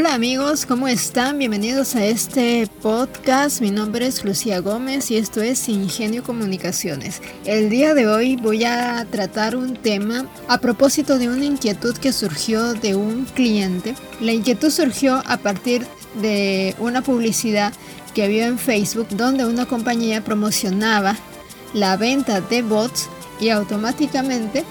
Hola amigos, ¿cómo están? Bienvenidos a este podcast. Mi nombre es Lucía Gómez y esto es Ingenio Comunicaciones. El día de hoy voy a tratar un tema a propósito de una inquietud que surgió de un cliente. La inquietud surgió a partir de una publicidad que vio en Facebook donde una compañía promocionaba la venta de bots y automáticamente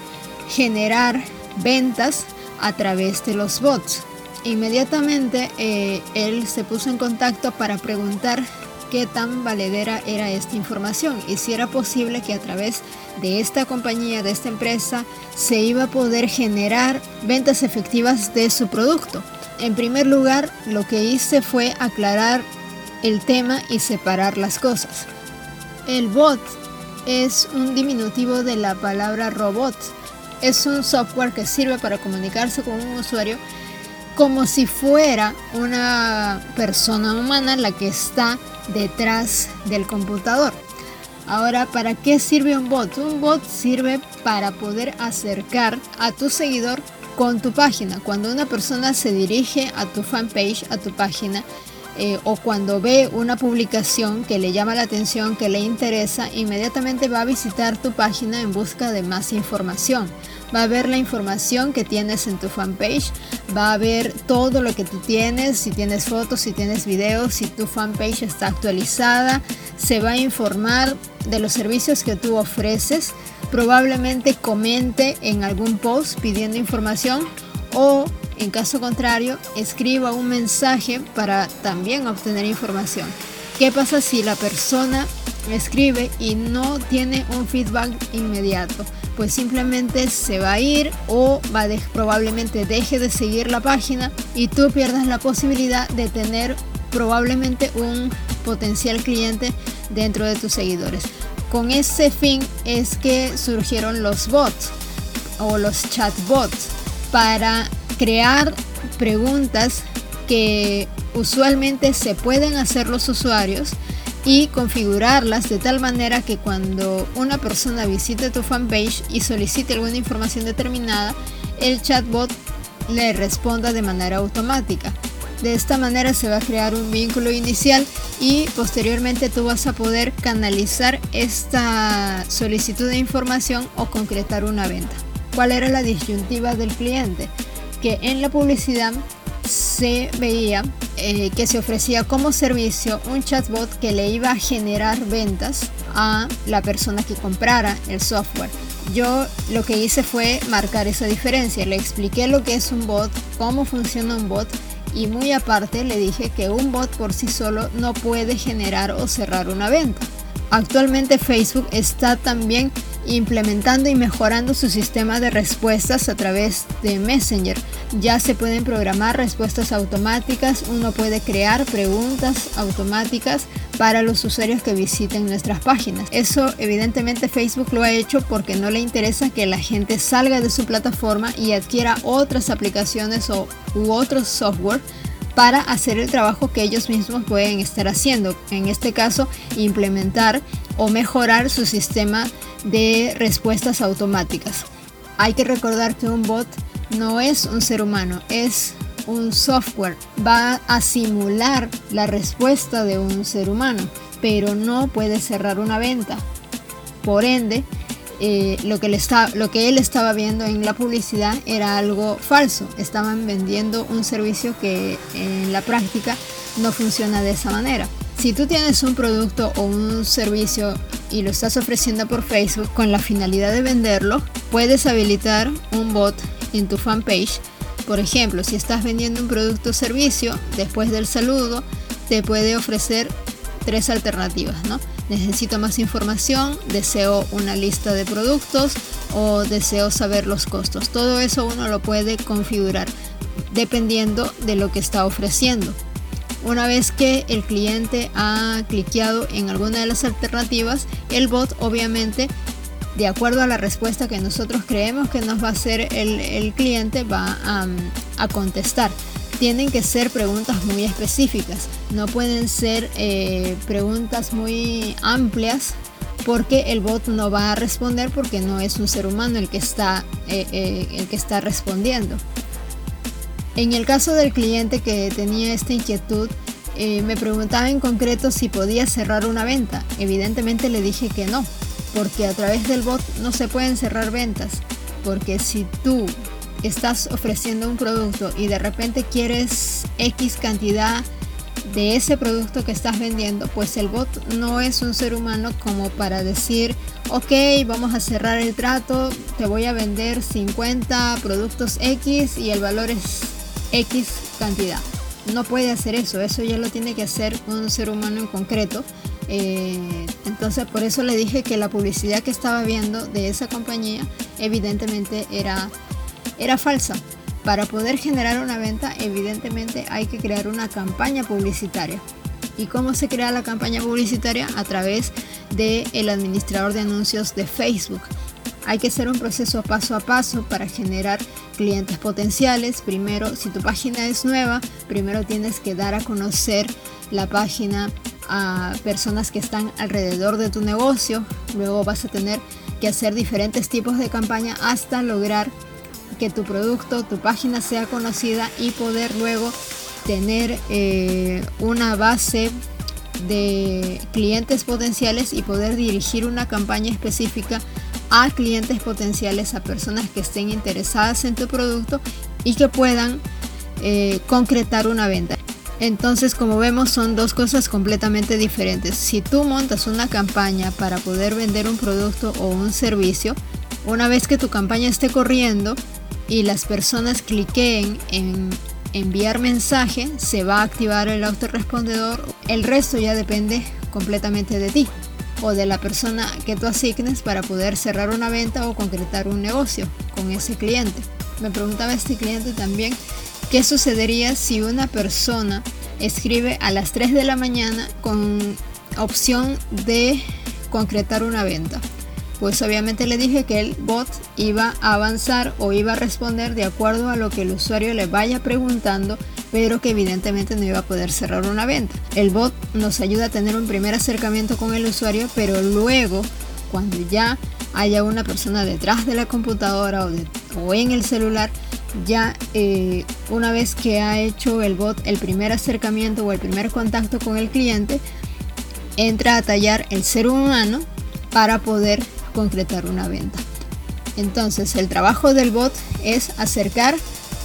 generar ventas a través de los bots. Inmediatamente eh, él se puso en contacto para preguntar qué tan valedera era esta información y si era posible que a través de esta compañía, de esta empresa, se iba a poder generar ventas efectivas de su producto. En primer lugar, lo que hice fue aclarar el tema y separar las cosas. El bot es un diminutivo de la palabra robot. Es un software que sirve para comunicarse con un usuario como si fuera una persona humana la que está detrás del computador. Ahora, ¿para qué sirve un bot? Un bot sirve para poder acercar a tu seguidor con tu página. Cuando una persona se dirige a tu fanpage, a tu página, eh, o cuando ve una publicación que le llama la atención, que le interesa, inmediatamente va a visitar tu página en busca de más información. Va a ver la información que tienes en tu fanpage, va a ver todo lo que tú tienes, si tienes fotos, si tienes videos, si tu fanpage está actualizada, se va a informar de los servicios que tú ofreces, probablemente comente en algún post pidiendo información o en caso contrario, escriba un mensaje para también obtener información. ¿Qué pasa si la persona escribe y no tiene un feedback inmediato? Pues simplemente se va a ir o va probablemente deje de seguir la página y tú pierdas la posibilidad de tener probablemente un potencial cliente dentro de tus seguidores. Con ese fin es que surgieron los bots o los chatbots para crear preguntas que usualmente se pueden hacer los usuarios y configurarlas de tal manera que cuando una persona visite tu fanpage y solicite alguna información determinada, el chatbot le responda de manera automática. De esta manera se va a crear un vínculo inicial y posteriormente tú vas a poder canalizar esta solicitud de información o concretar una venta. ¿Cuál era la disyuntiva del cliente? que en la publicidad se veía eh, que se ofrecía como servicio un chatbot que le iba a generar ventas a la persona que comprara el software. Yo lo que hice fue marcar esa diferencia, le expliqué lo que es un bot, cómo funciona un bot y muy aparte le dije que un bot por sí solo no puede generar o cerrar una venta. Actualmente Facebook está también implementando y mejorando su sistema de respuestas a través de Messenger. Ya se pueden programar respuestas automáticas, uno puede crear preguntas automáticas para los usuarios que visiten nuestras páginas. Eso evidentemente Facebook lo ha hecho porque no le interesa que la gente salga de su plataforma y adquiera otras aplicaciones o, u otros software para hacer el trabajo que ellos mismos pueden estar haciendo. En este caso, implementar o mejorar su sistema de respuestas automáticas. Hay que recordar que un bot no es un ser humano, es un software. Va a simular la respuesta de un ser humano, pero no puede cerrar una venta. Por ende, eh, lo, que lo que él estaba viendo en la publicidad era algo falso. Estaban vendiendo un servicio que en la práctica no funciona de esa manera. Si tú tienes un producto o un servicio y lo estás ofreciendo por Facebook con la finalidad de venderlo, puedes habilitar un bot en tu fanpage. Por ejemplo, si estás vendiendo un producto o servicio, después del saludo te puede ofrecer tres alternativas, ¿no? Necesito más información, deseo una lista de productos o deseo saber los costos. Todo eso uno lo puede configurar dependiendo de lo que está ofreciendo. Una vez que el cliente ha cliqueado en alguna de las alternativas, el bot obviamente, de acuerdo a la respuesta que nosotros creemos que nos va a hacer el, cliente, va a, contestar. Tienen que ser preguntas muy específicas, no pueden ser eh, preguntas muy amplias porque el bot no va a responder porque no es un ser humano el que está, eh, eh, el que está respondiendo. En el caso del cliente que tenía esta inquietud, eh, me preguntaba en concreto si podía cerrar una venta. Evidentemente le dije que no, porque a través del bot no se pueden cerrar ventas. Porque si tú estás ofreciendo un producto y de repente quieres X cantidad de ese producto que estás vendiendo, pues el bot no es un ser humano como para decir, ok, vamos a cerrar el trato, te voy a vender 50 productos X y el valor es X cantidad. No puede hacer eso, eso ya lo tiene que hacer un ser humano en concreto. Eh, entonces por eso le dije que la publicidad que estaba viendo de esa compañía evidentemente era, era falsa. Para poder generar una venta, evidentemente hay que crear una campaña publicitaria. ¿Y cómo se crea la campaña publicitaria? A través del el administrador de anuncios de Facebook. Hay que hacer un proceso paso a paso para generar clientes potenciales. Primero, si tu página es nueva, primero tienes que dar a conocer la página a personas que están alrededor de tu negocio. Luego vas a tener que hacer diferentes tipos de campaña hasta lograr que tu producto, tu página sea conocida y poder luego tener eh, una base de clientes potenciales y poder dirigir una campaña específica a clientes potenciales, a personas que estén interesadas en tu producto y que puedan eh, concretar una venta. Entonces, como vemos, son dos cosas completamente diferentes. Si tú montas una campaña para poder vender un producto o un servicio, una vez que tu campaña esté corriendo, y las personas cliquen en enviar mensaje, se va a activar el autorrespondedor. El resto ya depende completamente de ti o de la persona que tú asignes para poder cerrar una venta o concretar un negocio con ese cliente. Me preguntaba este cliente también qué sucedería si una persona escribe a las 3 de la mañana con opción de concretar una venta pues obviamente le dije que el bot iba a avanzar o iba a responder de acuerdo a lo que el usuario le vaya preguntando, pero que evidentemente no iba a poder cerrar una venta. El bot nos ayuda a tener un primer acercamiento con el usuario, pero luego, cuando ya haya una persona detrás de la computadora o, en el celular, ya eh, una vez que ha hecho el bot el primer acercamiento o el primer contacto con el cliente, entra a tallar el ser humano para poder concretar una venta. Entonces el trabajo del bot es acercar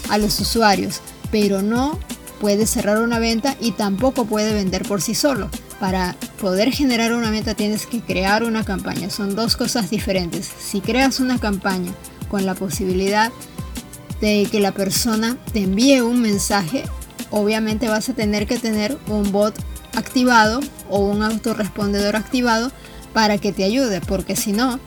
a los usuarios, pero no puede cerrar una venta y tampoco puede vender por sí solo. Para poder generar una venta tienes que crear una campaña. Son dos cosas diferentes. Si creas una campaña con la posibilidad de que la persona te envíe un mensaje, obviamente vas a tener que tener un bot activado o un autorrespondedor activado para que te ayude, porque si no,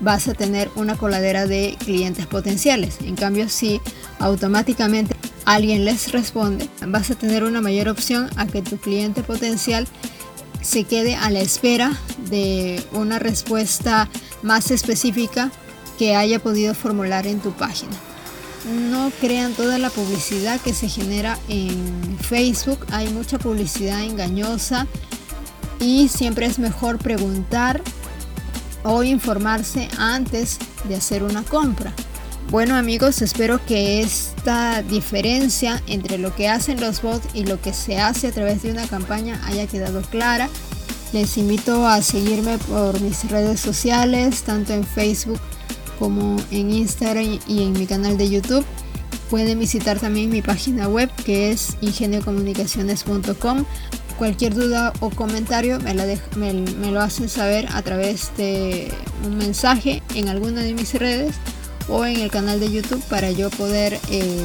vas a tener una coladera de clientes potenciales. En cambio, si automáticamente alguien les responde, vas a tener una mayor opción a que tu cliente potencial se quede a la espera de una respuesta más específica que haya podido formular en tu página. No crean toda la publicidad que se genera en Facebook. Hay mucha publicidad engañosa y siempre es mejor preguntar o informarse antes de hacer una compra. Bueno amigos, espero que esta diferencia entre lo que hacen los bots y lo que se hace a través de una campaña haya quedado clara. Les invito a seguirme por mis redes sociales, tanto en Facebook como en Instagram y en mi canal de YouTube. Pueden visitar también mi página web que es ingeniocomunicaciones.com Cualquier duda o comentario me, lo hacen saber a través de un mensaje en alguna de mis redes o en el canal de YouTube para yo poder eh,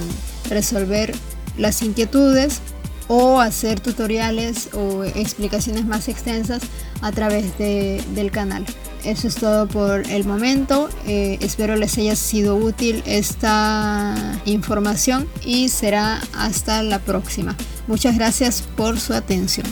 resolver las inquietudes o hacer tutoriales o explicaciones más extensas a través del canal. Eso es todo por el momento. Eh, espero les haya sido útil esta información y será hasta la próxima. Muchas gracias por su atención.